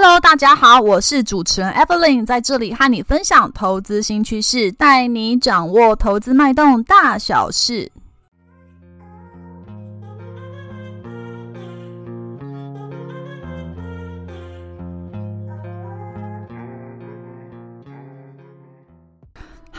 Hello，大家好，我是主持人 Evelyn，在这里和你分享投资新趋势，带你掌握投资脉动大小事。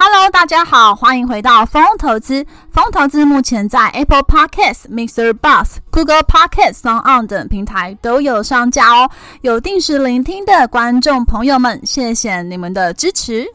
Hello，大家好，欢迎回到风投资。风投资目前在 Apple Podcasts、MrBus、Google Podcast 等平台都有上架哦。有定时聆听的观众朋友们，谢谢你们的支持。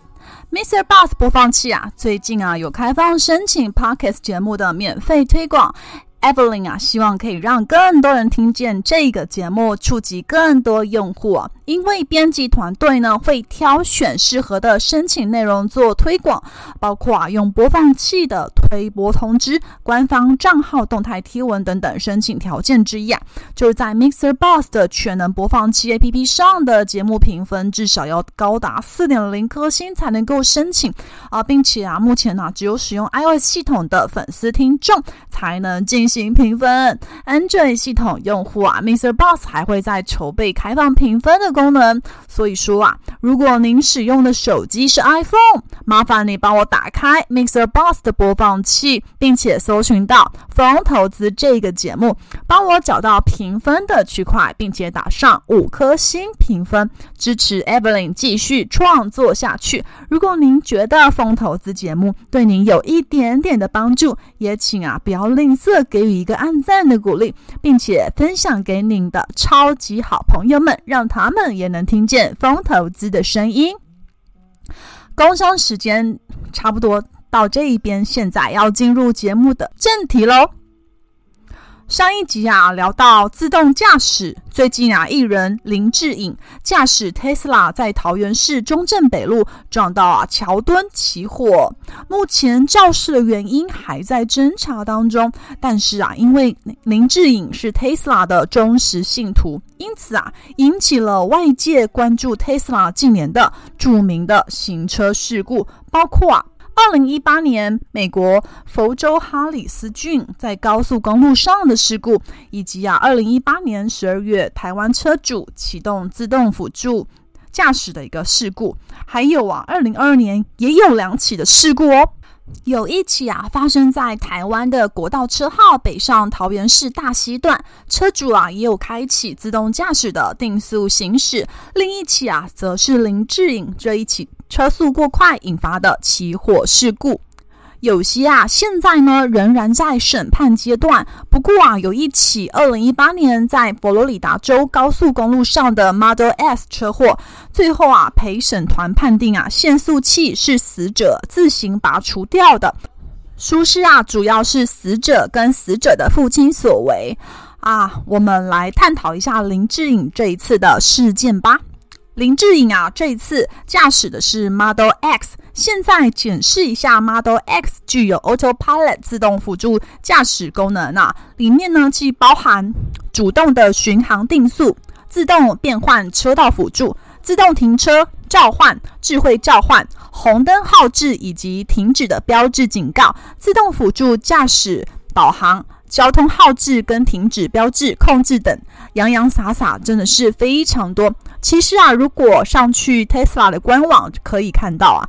MrBus 播放器啊，最近啊有开放申请 Podcast 节目的免费推广。Evelyn 啊，希望可以让更多人听见这个节目，触及更多用户。因为编辑团队呢会挑选适合的申请内容做推广，包括啊用播放器的微博通知、官方账号动态贴文等等。申请条件之一啊，就是在 Mixer Boss 的全能播放器 APP 上的节目评分至少要高达四点零颗星才能够申请啊，并且啊目前呢、只有使用 iOS 系统的粉丝听众才能进行。评分，Android 系统用户啊，Mixer Boss 还会在筹备开放评分的功能。所以说啊，如果您使用的手机是 iPhone，麻烦你帮我打开 Mixer Boss 的播放器，并且搜寻到《风投资》这个节目，帮我找到评分的区块，并且打上五颗星评分，支持 Evelyn 继续创作下去。如果您觉得《风投资》节目对您有一点点的帮助，也请啊不要吝啬给。予一个按赞的鼓励，并且分享给您的超级好朋友们，让他们也能听见风投资的声音。工商时间差不多到这一边，现在要进入节目的正题喽。上一集啊，聊到自动驾驶。最近啊，艺人林志颖驾驶 Tesla 在桃园市中正北路撞到啊桥墩起火。目前肇事的原因还在侦查当中。但是啊，因为林志颖是 Tesla 的忠实信徒，因此啊，引起了外界关注 Tesla 近年的著名的行车事故，包括啊。二零一八年，美国佛州哈里斯郡在高速公路上的事故，以及啊，二零一八年十二月台湾车主启动自动辅助驾驶的一个事故，还有啊，二零二二年也有两起的事故哦。有一起啊，发生在台湾的国道车号北上桃园市大溪段，车主啊也有开启自动驾驶的定速行驶。另一起啊，则是林志颖这一起。车速过快引发的起火事故，有些啊，现在呢仍然在审判阶段。不过啊，有一起二零一八年在佛罗里达州高速公路上的 Model S 车祸，最后啊，陪审团判定啊，限速器是死者自行拔除掉的，疏失啊，主要是死者跟死者的父亲所为啊。我们来探讨一下林志颖这一次的事件吧。林志颖啊，这一次驾驶的是 Model X。现在检视一下 Model X 具有 Autopilot 自动辅助驾驶功能啊，里面呢既包含主动的巡航定速、自动变换车道辅助、自动停车召唤、智慧召唤、红灯号志以及停止的标志警告、自动辅助驾驶导航。交通号志跟停止标志控制等，洋洋洒洒真的是非常多。其实啊，如果上去 Tesla 的官网可以看到啊。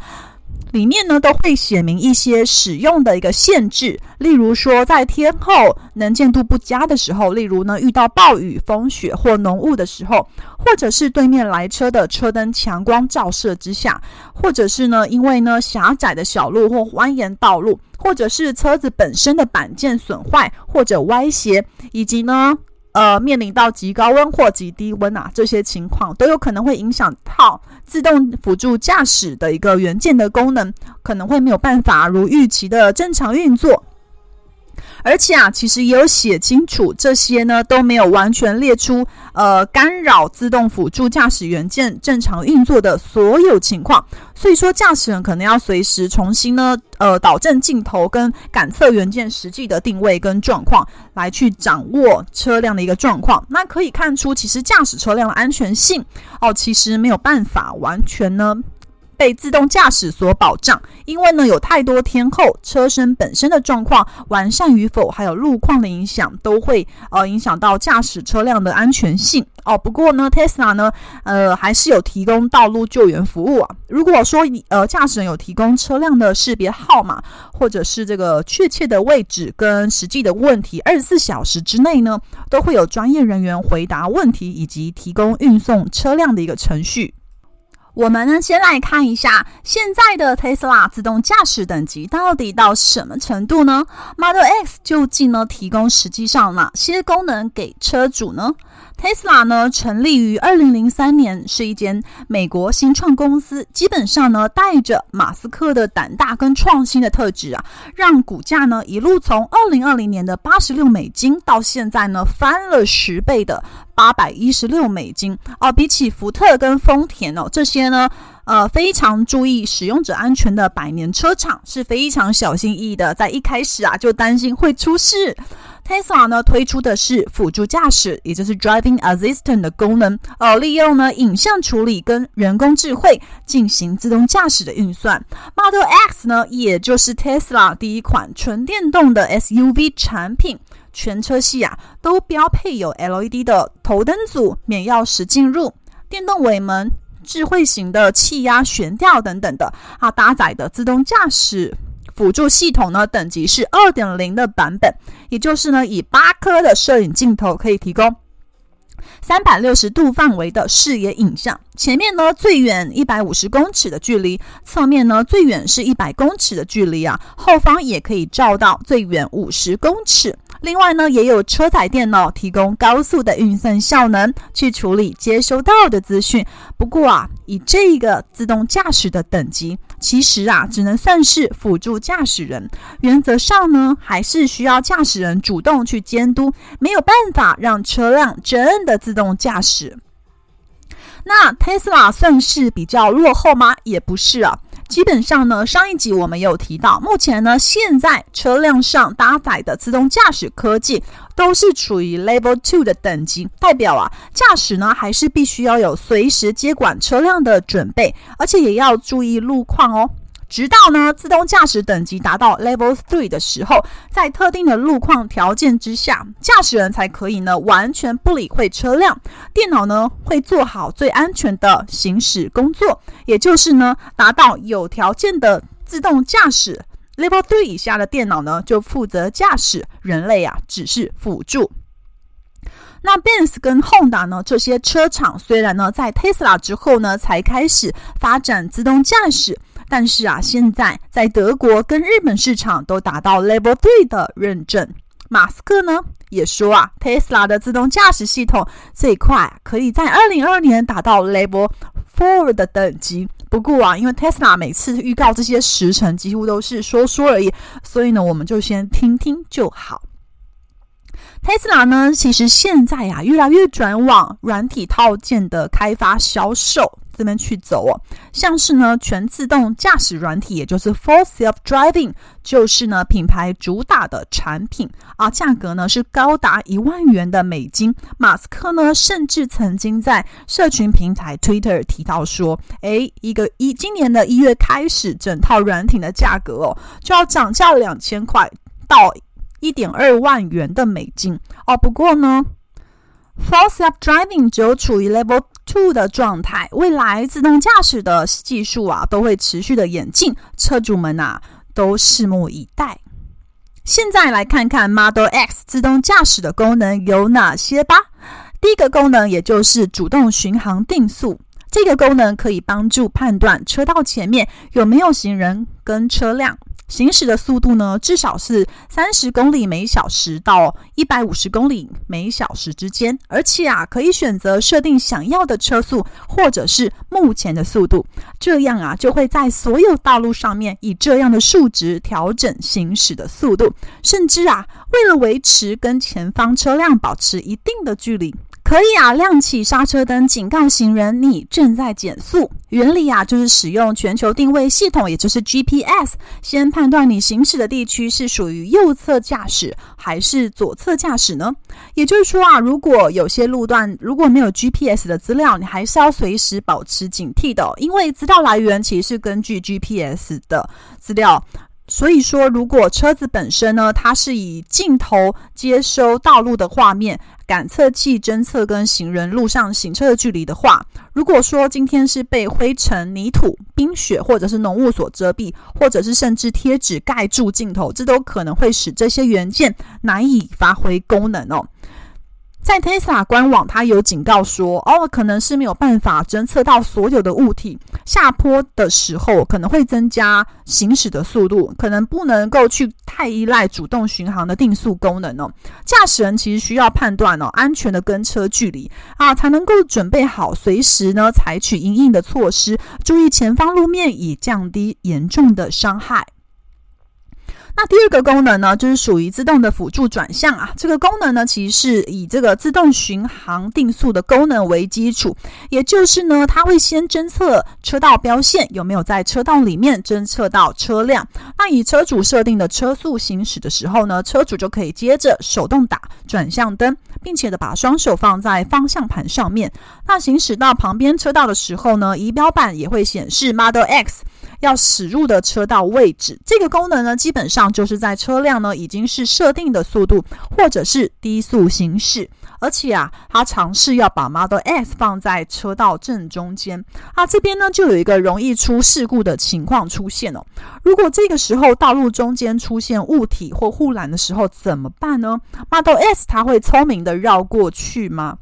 里面呢都会写明一些使用的一个限制，例如说在天候能见度不佳的时候，例如呢遇到暴雨、风雪或浓雾的时候，或者是对面来车的车灯强光照射之下，或者是呢因为呢狭窄的小路或蜿蜒道路，或者是车子本身的板件损坏或者歪斜，以及呢。呃，面临到极高温或极低温啊，这些情况都有可能会影响到自动辅助驾驶的一个元件的功能，可能会没有办法如预期的正常运作。而且啊，其实也有写清楚，这些呢都没有完全列出呃干扰自动辅助驾驶元件正常运作的所有情况，所以说驾驶人可能要随时重新呢呃导正镜头跟感测元件实际的定位跟状况，来去掌握车辆的一个状况。那可以看出，其实驾驶车辆的安全性哦，其实没有办法完全呢。被自动驾驶所保障，因为呢有太多天候、车身本身的状况完善与否，还有路况的影响，都会呃影响到驾驶车辆的安全性哦。不过呢，Tesla 呢呃还是有提供道路救援服务啊。如果说呃驾驶人有提供车辆的识别号码，或者是这个确切的位置跟实际的问题，二十四小时之内呢都会有专业人员回答问题以及提供运送车辆的一个程序。我们呢，先来看一下现在的 Tesla 自动驾驶等级到底到什么程度呢？Model X 究竟呢提供实际上哪些功能给车主呢？Tesla 呢，成立于二零零三年，是一间美国新创公司。基本上呢，带着马斯克的胆大跟创新的特质啊，让股价呢一路从二零二零年的八十六美金，到现在呢翻了十倍的八百一十六美金。哦，比起福特跟丰田哦这些呢，呃，非常注意使用者安全的百年车厂，是非常小心翼翼的，在一开始啊就担心会出事。Tesla 呢推出的是辅助驾驶，也就是 Driving Assistant 的功能，呃，利用呢影像处理跟人工智慧进行自动驾驶的运算。Model X 呢，也就是 Tesla 第一款纯电动的 SUV 产品，全车系啊都标配有 LED 的头灯组、免钥匙进入、电动尾门、智慧型的气压悬吊等等的啊，搭载的自动驾驶。辅助系统呢，等级是二点零的版本，也就是呢，以八颗的摄影镜头可以提供三百六十度范围的视野影像。前面呢最远一百五十公尺的距离，侧面呢最远是一百公尺的距离啊，后方也可以照到最远五十公尺。另外呢，也有车载电脑提供高速的运算效能，去处理接收到的资讯。不过啊，以这个自动驾驶的等级，其实啊，只能算是辅助驾驶人。原则上呢，还是需要驾驶人主动去监督，没有办法让车辆真的自动驾驶。那 Tesla 算是比较落后吗？也不是啊。基本上呢，上一集我们有提到，目前呢，现在车辆上搭载的自动驾驶科技都是处于 Level Two 的等级，代表啊，驾驶呢还是必须要有随时接管车辆的准备，而且也要注意路况哦。直到呢自动驾驶等级达到 Level Three 的时候，在特定的路况条件之下，驾驶人才可以呢完全不理会车辆，电脑呢会做好最安全的行驶工作，也就是呢达到有条件的自动驾驶。Level Three 以下的电脑呢就负责驾驶，人类啊只是辅助。那 Benz 跟 Honda 呢这些车厂虽然呢在 Tesla 之后呢才开始发展自动驾驶。但是啊，现在在德国跟日本市场都达到 Level Three 的认证。马斯克呢也说啊，Tesla 的自动驾驶系统最快可以在二零二二年达到 Level Four 的等级。不过啊，因为 Tesla 每次预告这些时程几乎都是说说而已，所以呢，我们就先听听就好。Tesla 呢，其实现在呀、啊，越来越转往软体套件的开发销售。这边去走哦，像是呢全自动驾驶软体，也就是 Full Self Driving，就是呢品牌主打的产品啊，价格呢是高达一万元的美金。马斯克呢甚至曾经在社群平台 Twitter 提到说，诶，一个一今年的一月开始，整套软体的价格哦就要涨价两千块到一点二万元的美金哦。不过呢，Full Self Driving 只有处于 Level Two 的状态，未来自动驾驶的技术啊都会持续的演进，车主们啊都拭目以待。现在来看看 Model X 自动驾驶的功能有哪些吧。第一个功能也就是主动巡航定速，这个功能可以帮助判断车道前面有没有行人跟车辆。行驶的速度呢，至少是三十公里每小时到一百五十公里每小时之间，而且啊，可以选择设定想要的车速或者是目前的速度，这样啊，就会在所有道路上面以这样的数值调整行驶的速度，甚至啊，为了维持跟前方车辆保持一定的距离。可以啊，亮起刹车灯，警告行人你正在减速。原理啊，就是使用全球定位系统，也就是 GPS，先判断你行驶的地区是属于右侧驾驶还是左侧驾驶呢？也就是说啊，如果有些路段如果没有 GPS 的资料，你还是要随时保持警惕的，因为资料来源其实是根据 GPS 的资料。所以说，如果车子本身呢，它是以镜头接收道路的画面，感测器侦测跟行人路上行车的距离的话，如果说今天是被灰尘、泥土、冰雪或者是浓雾所遮蔽，或者是甚至贴纸盖住镜头，这都可能会使这些元件难以发挥功能哦。在 Tesla 官网，它有警告说，哦，可能是没有办法侦测到所有的物体。下坡的时候可能会增加行驶的速度，可能不能够去太依赖主动巡航的定速功能哦。驾驶人其实需要判断哦，安全的跟车距离啊，才能够准备好随时呢采取应应的措施，注意前方路面，以降低严重的伤害。那第二个功能呢，就是属于自动的辅助转向啊。这个功能呢，其实是以这个自动巡航定速的功能为基础，也就是呢，它会先侦测车道标线有没有在车道里面侦测到车辆。那以车主设定的车速行驶的时候呢，车主就可以接着手动打转向灯，并且的把双手放在方向盘上面。那行驶到旁边车道的时候呢，仪表板也会显示 Model X。要驶入的车道位置，这个功能呢，基本上就是在车辆呢已经是设定的速度，或者是低速行驶，而且啊，它尝试要把 Model S 放在车道正中间啊，这边呢就有一个容易出事故的情况出现哦。如果这个时候道路中间出现物体或护栏的时候怎么办呢？Model S 它会聪明的绕过去吗？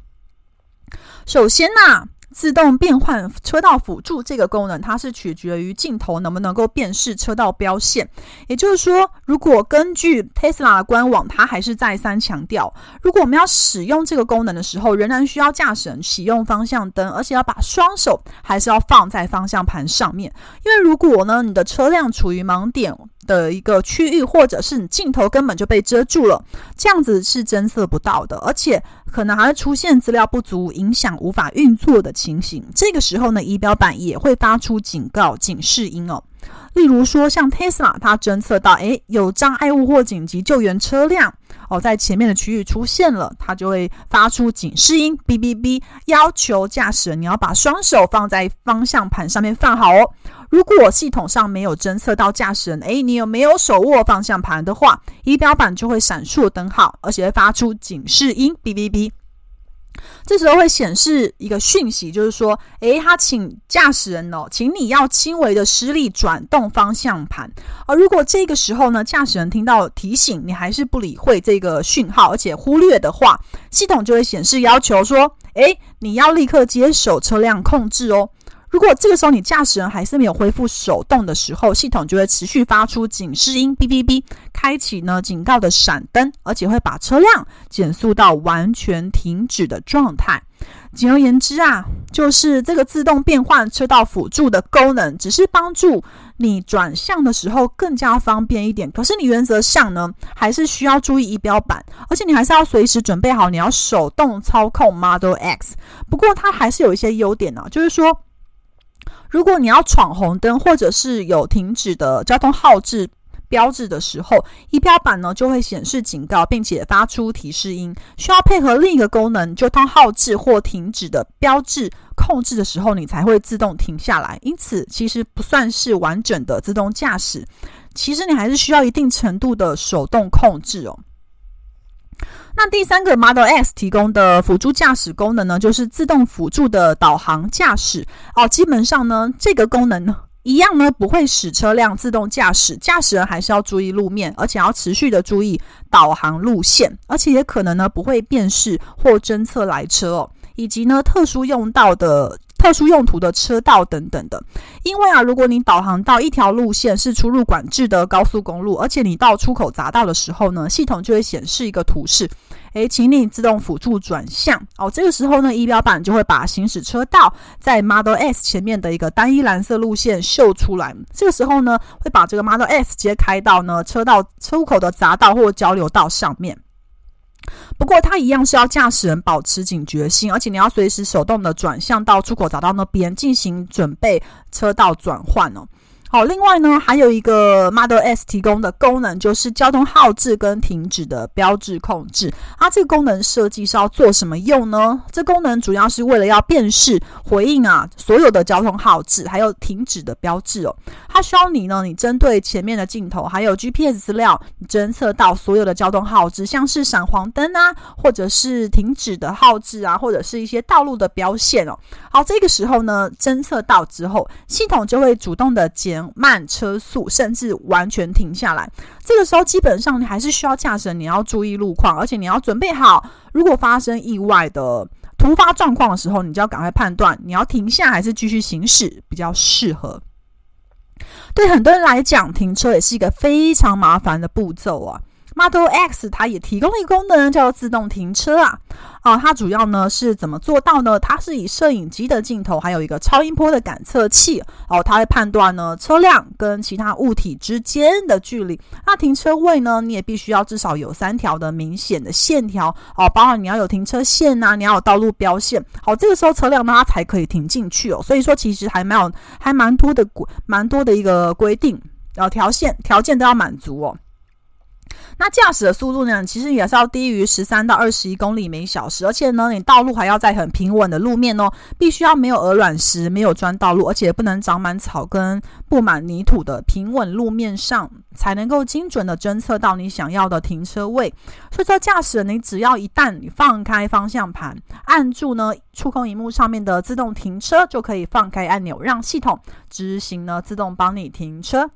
首先呐、自动变换车道辅助这个功能，它是取决于镜头能不能够辨识车道标线。也就是说，如果根据 Tesla 的官网，它还是再三强调，如果我们要使用这个功能的时候，仍然需要驾驶人启用方向灯，而且要把双手还是要放在方向盘上面。因为如果呢，你的车辆处于盲点的一个区域，或者是你镜头根本就被遮住了，这样子是侦测不到的，而且。可能还会出现资料不足、影响无法运作的情形。这个时候呢，仪表板也会发出警告警示音哦。例如说，像 Tesla，它侦测到诶有障碍物或紧急救援车辆哦在前面的区域出现了，它就会发出警示音，哔哔哔，要求驾驶人你要把双手放在方向盘上面放好哦。如果系统上没有侦测到驾驶人，诶，你有没有手握方向盘的话，仪表板就会闪烁灯号，而且会发出警示音，哔哔哔。这时候会显示一个讯息，就是说，诶，他请驾驶人哦，请你要轻微的施力转动方向盘。而如果这个时候呢，驾驶人听到提醒，你还是不理会这个讯号，而且忽略的话，系统就会显示要求说，诶，你要立刻接手车辆控制哦。如果这个时候你驾驶人还是没有恢复手动的时候，系统就会持续发出警示音，哔哔哔，开启呢警告的闪灯，而且会把车辆减速到完全停止的状态。简而言之啊，就是这个自动变换车道辅助的功能，只是帮助你转向的时候更加方便一点。可是你原则上呢，还是需要注意仪表板，而且你还是要随时准备好你要手动操控 Model X。不过它还是有一些优点呢、就是说。如果你要闯红灯，或者是有停止的交通号志标志的时候，仪表板呢就会显示警告，并且发出提示音。需要配合另一个功能，交通号志或停止的标志控制的时候，你才会自动停下来。因此，其实不算是完整的自动驾驶。其实你还是需要一定程度的手动控制哦。那第三个 Model S 提供的辅助驾驶功能呢，就是自动辅助的导航驾驶哦。基本上呢，这个功能呢一样呢，不会使车辆自动驾驶，驾驶人还是要注意路面，而且要持续的注意导航路线，而且也可能呢不会辨识或侦测来车哦，以及呢特殊用到的。特殊用途的车道等等的，因为啊，如果你导航到一条路线是出入管制的高速公路，而且你到出口匝道的时候呢，系统就会显示一个图示，诶，请你自动辅助转向哦。这个时候呢，仪表板就会把行驶车道在 Model S 前面的一个单一蓝色路线秀出来。这个时候呢，会把这个 Model S 直接开到呢车道出口的匝道或交流道上面。不过，它一样是要驾驶人保持警觉性，而且你要随时手动的转向到出口匝道那边进行准备车道转换哦。好，另外呢，还有一个 Model S 提供的功能就是交通号志跟停止的标志控制。它这个功能设计是要做什么用呢？这功能主要是为了要辨识、回应啊所有的交通号志，还有停止的标志哦。它需要你呢，你针对前面的镜头还有 GPS 资料，你侦测到所有的交通号志，像是闪黄灯啊，或者是停止的号志啊，或者是一些道路的标线哦。好，这个时候呢，侦测到之后，系统就会主动的减。慢车速，甚至完全停下来。这个时候，基本上你还是需要驾驶，你要注意路况，而且你要准备好，如果发生意外的突发状况的时候，你就要赶快判断，你要停下还是继续行驶比较适合。对很多人来讲，停车也是一个非常麻烦的步骤啊。Model X 它也提供了一个功能，叫做自动停车啊。啊，它主要呢是怎么做到呢？它是以摄影机的镜头，还有一个超音波的感测器哦，它会判断呢车辆跟其他物体之间的距离。那停车位呢，你也必须要至少有三条的明显的线条哦，包含你要有停车线呐、啊，你要有道路标线。好，这个时候车辆呢它才可以停进去哦。所以说，其实还蛮有还蛮多的规蛮多的一个规定，然后条线条件都要满足哦。那驾驶的速度呢，其实也是要低于十三到二十一公里每小时，而且呢，你道路还要在很平稳的路面哦，必须要没有鹅卵石、没有砖道路，而且不能长满草根、布满泥土的平稳路面上，才能够精准的侦测到你想要的停车位。所以说，驾驶你只要一旦你放开方向盘，按住呢触控荧幕上面的自动停车，就可以放开按钮，让系统执行呢自动帮你停车。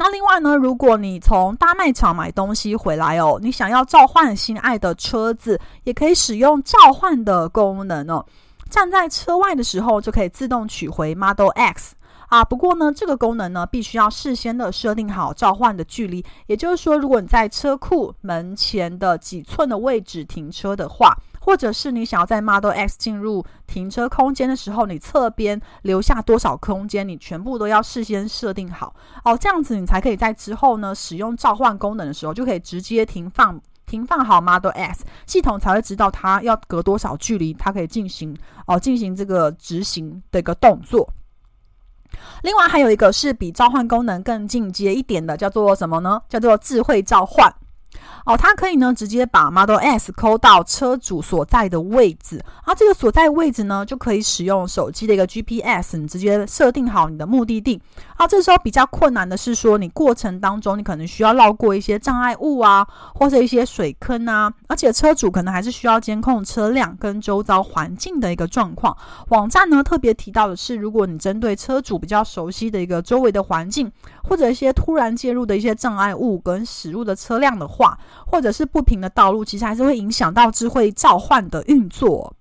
那另外呢，如果你从大卖场买东西回来哦，你想要召唤心爱的车子，也可以使用召唤的功能哦。站在车外的时候，就可以自动取回 Model X 啊。不过呢，这个功能呢，必须要事先的设定好召唤的距离。也就是说，如果你在车库门前的几寸的位置停车的话，或者是你想要在 Model X 进入停车空间的时候，你侧边留下多少空间，你全部都要事先设定好哦，这样子你才可以在之后呢使用召唤功能的时候，就可以直接停放停放好 Model X，系统才会知道它要隔多少距离，它可以进行哦进行这个执行的一个动作。另外还有一个是比召唤功能更进阶一点的，叫做什么呢？叫做智慧召唤。哦，它可以呢直接把 Model S 扣到车主所在的位置，而这个所在位置呢就可以使用手机的一个 GPS，你直接设定好你的目的地。啊，这时候比较困难的是说，你过程当中你可能需要绕过一些障碍物啊，或者一些水坑啊，而且车主可能还是需要监控车辆跟周遭环境的一个状况。网站呢特别提到的是，如果你针对车主比较熟悉的一个周围的环境，或者一些突然介入的一些障碍物跟驶入的车辆的话，或者是不平的道路，其实还是会影响到智慧召唤的运作。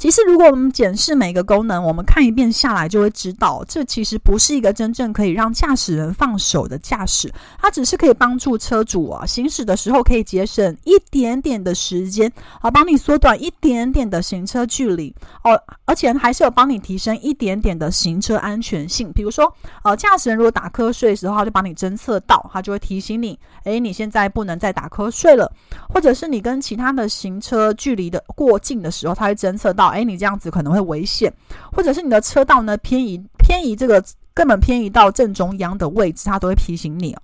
其实，如果我们检视每个功能，我们看一遍下来，就会知道，这其实不是一个真正可以让驾驶人放手的驾驶，它只是可以帮助车主啊行驶的时候可以节省一点点的时间，啊，帮你缩短一点点的行车距离哦，而且还是有帮你提升一点点的行车安全性。比如说，呃，驾驶人如果打瞌睡的时候，他就帮你侦测到，他就会提醒你，诶，你现在不能再打瞌睡了，或者是你跟其他的行车距离的过近的时候，他会侦测到。哎，你这样子可能会危险，或者是你的车道呢偏移偏移，这个根本偏移到正中央的位置，它都会提醒你哦。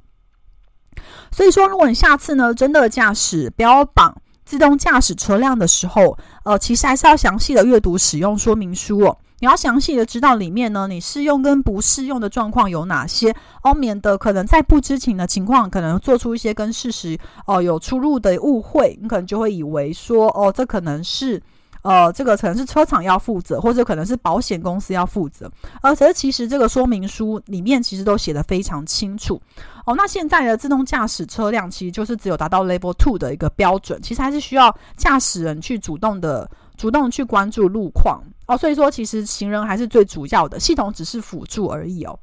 所以说，如果你下次呢真的驾驶标榜自动驾驶车辆的时候，呃，其实还是要详细的阅读使用说明书哦。你要详细的知道里面呢，你适用跟不适用的状况有哪些，哦，免得可能在不知情的情况，可能做出一些跟事实哦有出入的误会，你可能就会以为说，哦，这可能是。呃，这个可能是车厂要负责，或者可能是保险公司要负责。而且其实这个说明书里面其实都写得非常清楚。哦，那现在的自动驾驶车辆其实就是只有达到 Level Two 的一个标准，其实还是需要驾驶人去主动的、主动去关注路况。哦，所以说其实行人还是最主要的，系统只是辅助而已哦。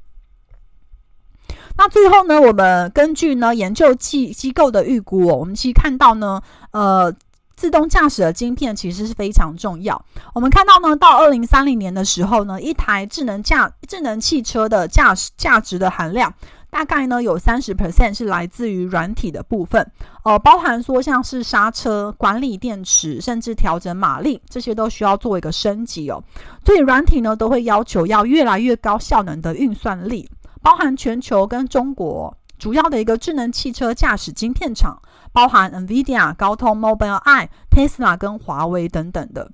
那最后呢，我们根据呢研究机机构的预估哦，我们其实看到呢，呃。自动驾驶的晶片其实是非常重要。我们看到呢，到二零三零年的时候呢，一台智能驾智能汽车的驾驶价值的含量大概呢有三十 percent 是来自于软体的部分，呃，包含说像是刹车、管理电池，甚至调整马力，这些都需要做一个升级哦。所以软体呢都会要求要越来越高效能的运算力，包含全球跟中国主要的一个智能汽车驾驶晶片厂，包含 NVIDIA、高通、Mobile、I、Tesla 跟华为等等的。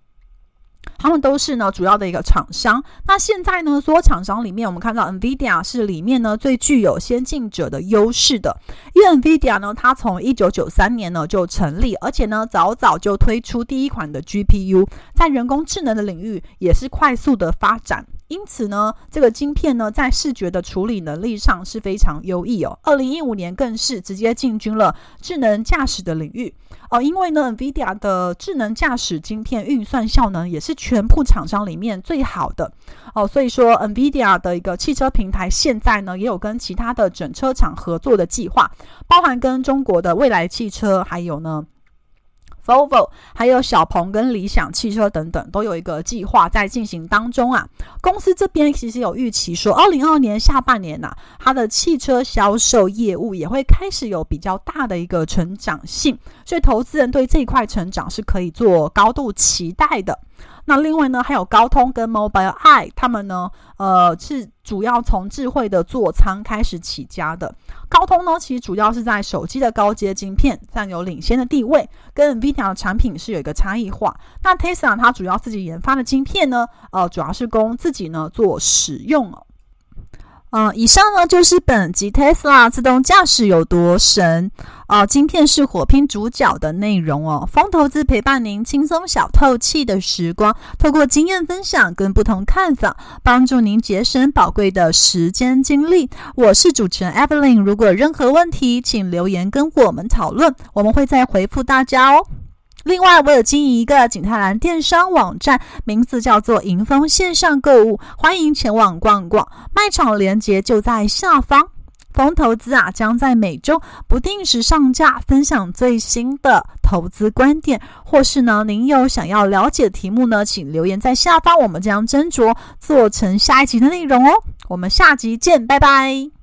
他们都是呢主要的一个厂商。那现在呢，所有厂商里面，我们看到 NVIDIA 是里面呢最具有先进者的优势的。因为 NVIDIA 呢，它从一九九三年呢就成立，而且呢早早就推出第一款的 GPU，在人工智能的领域也是快速的发展。因此呢，这个晶片呢，在视觉的处理能力上是非常优异哦。二零一五年更是直接进军了智能驾驶的领域哦。因为呢，NVIDIA 的智能驾驶晶片运算效能也是全部厂商里面最好的哦。所以说，NVIDIA 的一个汽车平台现在呢，也有跟其他的整车厂合作的计划，包含跟中国的蔚来汽车，还有呢。Volvo 还有小鹏跟理想汽车等等都有一个计划在进行当中啊。公司这边其实有预期说，二零二二年下半年呐、啊，它的汽车销售业务也会开始有比较大的一个成长性，所以投资人对这一块成长是可以做高度期待的。那另外呢，还有高通跟 Mobileye，他们呢，呃，是主要从智慧的座舱开始起家的。高通呢，其实主要是在手机的高阶晶片占有领先的地位，跟 Vita 的产品是有一个差异化。那 Tesla 它主要自己研发的晶片呢，呃，主要是供自己呢做使用。呃，以上呢就是本集 Tesla 自动驾驶有多神哦、呃，晶片是火拼主角的内容哦。风投资陪伴您轻松小透气的时光，透过经验分享跟不同看法，帮助您节省宝贵的时间精力。我是主持人 Evelyn，如果有任何问题，请留言跟我们讨论，我们会再回复大家哦。另外，我有经营一个景泰蓝电商网站，名字叫做莹丰线上购物，欢迎前往逛逛。卖场链接就在下方。风投资啊，将在每周不定时上架，分享最新的投资观点，或是呢，您有想要了解的题目呢，请留言在下方，我们将斟酌做成下一集的内容哦。我们下集见，拜拜。